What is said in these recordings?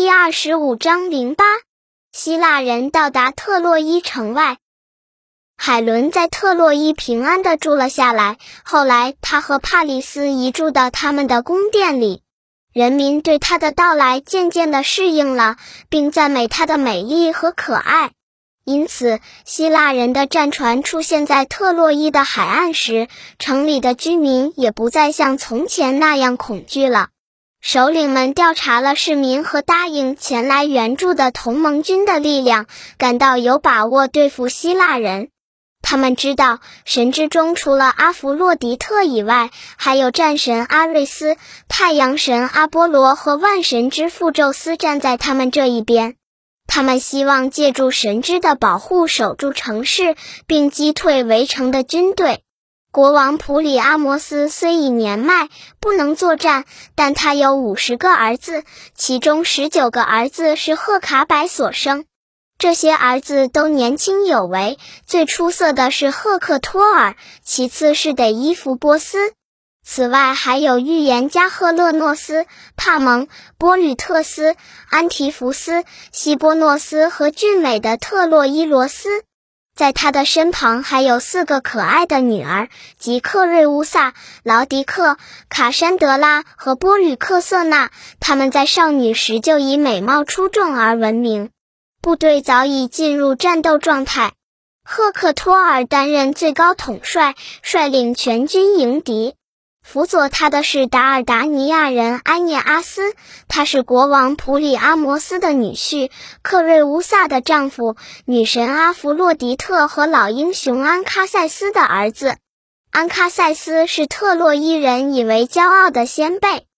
第二十五章零八，希腊人到达特洛伊城外。海伦在特洛伊平安的住了下来。后来，他和帕里斯移住到他们的宫殿里，人民对他的到来渐渐的适应了，并赞美他的美丽和可爱。因此，希腊人的战船出现在特洛伊的海岸时，城里的居民也不再像从前那样恐惧了。首领们调查了市民和答应前来援助的同盟军的力量，感到有把握对付希腊人。他们知道，神之中除了阿弗洛狄特以外，还有战神阿瑞斯、太阳神阿波罗和万神之父宙斯站在他们这一边。他们希望借助神之的保护守住城市，并击退围城的军队。国王普里阿摩斯虽已年迈，不能作战，但他有五十个儿子，其中十九个儿子是赫卡柏所生。这些儿子都年轻有为，最出色的是赫克托尔，其次是得伊弗波斯。此外，还有预言家赫勒诺斯、帕蒙、波吕特斯、安提福斯、希波诺斯和俊美的特洛伊罗斯。在他的身旁还有四个可爱的女儿，即克瑞乌萨、劳迪克、卡珊德拉和波吕克瑟娜。他们在少女时就以美貌出众而闻名。部队早已进入战斗状态。赫克托尔担任最高统帅，率领全军迎敌。辅佐他的是达尔达尼亚人安涅阿斯，他是国王普里阿摩斯的女婿，克瑞乌萨的丈夫，女神阿弗洛狄特和老英雄安喀塞斯的儿子。安喀塞斯是特洛伊人以为骄傲的先辈。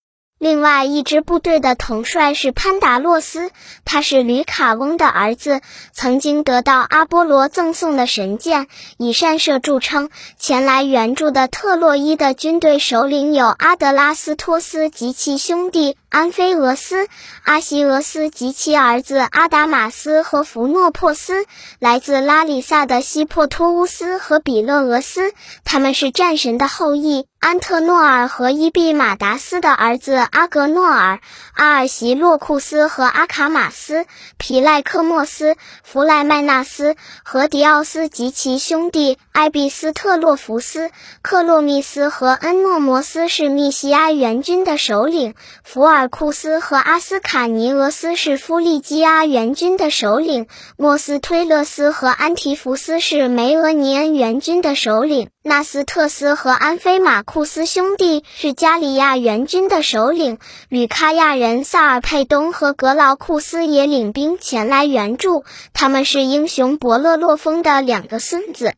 另外一支部队的统帅是潘达洛斯，他是吕卡翁的儿子，曾经得到阿波罗赠送的神剑，以善射著称。前来援助的特洛伊的军队首领有阿德拉斯托斯及其兄弟安菲俄斯、阿西俄斯及其儿子阿达马斯和弗诺珀斯，来自拉里萨的西珀托乌斯和比勒俄斯，他们是战神的后裔。安特诺尔和伊毕马达斯的儿子阿格诺尔、阿尔席洛库斯和阿卡马斯、皮赖克莫斯、弗莱麦纳斯和迪奥斯及其兄弟埃比斯特洛弗斯、克洛密斯和恩诺摩斯是密西埃援军的首领，福尔库斯和阿斯卡尼俄斯是夫利基阿援军的首领，莫斯推勒斯和安提福斯是梅俄尼恩援军的首领。纳斯特斯和安菲马库斯兄弟是加里亚援军的首领，吕卡亚人萨尔佩东和格劳库斯也领兵前来援助。他们是英雄伯勒洛丰的两个孙子。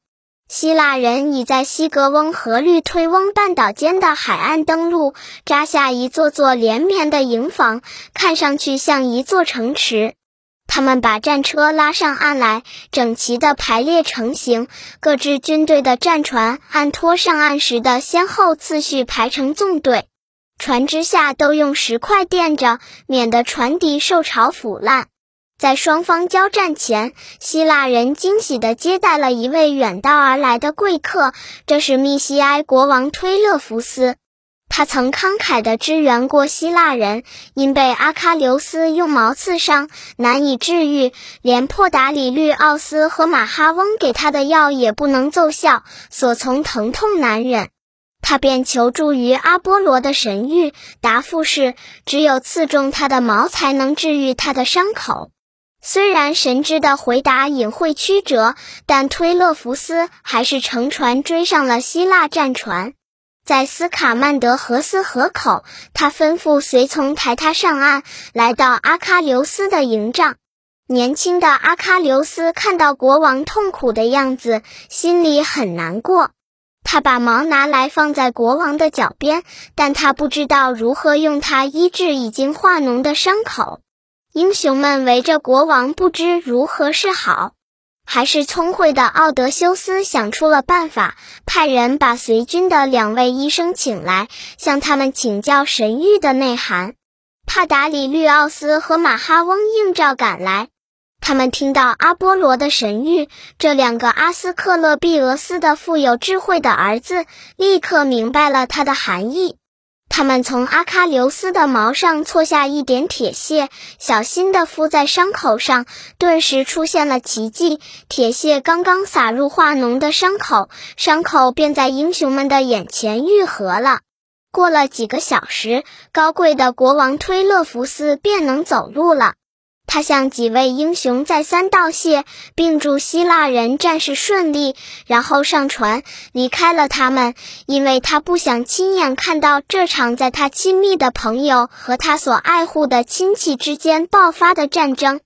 希腊人已在西格翁和绿推翁半岛间的海岸登陆，扎下一座座连绵的营房，看上去像一座城池。他们把战车拉上岸来，整齐地排列成型。各支军队的战船按拖上岸时的先后次序排成纵队，船只下都用石块垫着，免得船底受潮腐烂。在双方交战前，希腊人惊喜地接待了一位远道而来的贵客，这是密西埃国王推勒福斯。他曾慷慨地支援过希腊人，因被阿喀琉斯用矛刺伤，难以治愈，连破达里律奥斯和马哈翁给他的药也不能奏效，所从疼痛难忍。他便求助于阿波罗的神谕，答复是只有刺中他的矛才能治愈他的伤口。虽然神之的回答隐晦曲折，但推勒福斯还是乘船追上了希腊战船。在斯卡曼德河斯河口，他吩咐随从抬他上岸，来到阿喀琉斯的营帐。年轻的阿喀琉斯看到国王痛苦的样子，心里很难过。他把矛拿来放在国王的脚边，但他不知道如何用它医治已经化脓的伤口。英雄们围着国王，不知如何是好。还是聪慧的奥德修斯想出了办法，派人把随军的两位医生请来，向他们请教神谕的内涵。帕达里律奥斯和马哈翁应召赶来，他们听到阿波罗的神谕，这两个阿斯克勒庇俄斯的富有智慧的儿子立刻明白了他的含义。他们从阿喀琉斯的毛上搓下一点铁屑，小心地敷在伤口上，顿时出现了奇迹。铁屑刚刚撒入化脓的伤口，伤口便在英雄们的眼前愈合了。过了几个小时，高贵的国王推勒福斯便能走路了。他向几位英雄再三道谢，并祝希腊人战事顺利，然后上船离开了他们，因为他不想亲眼看到这场在他亲密的朋友和他所爱护的亲戚之间爆发的战争。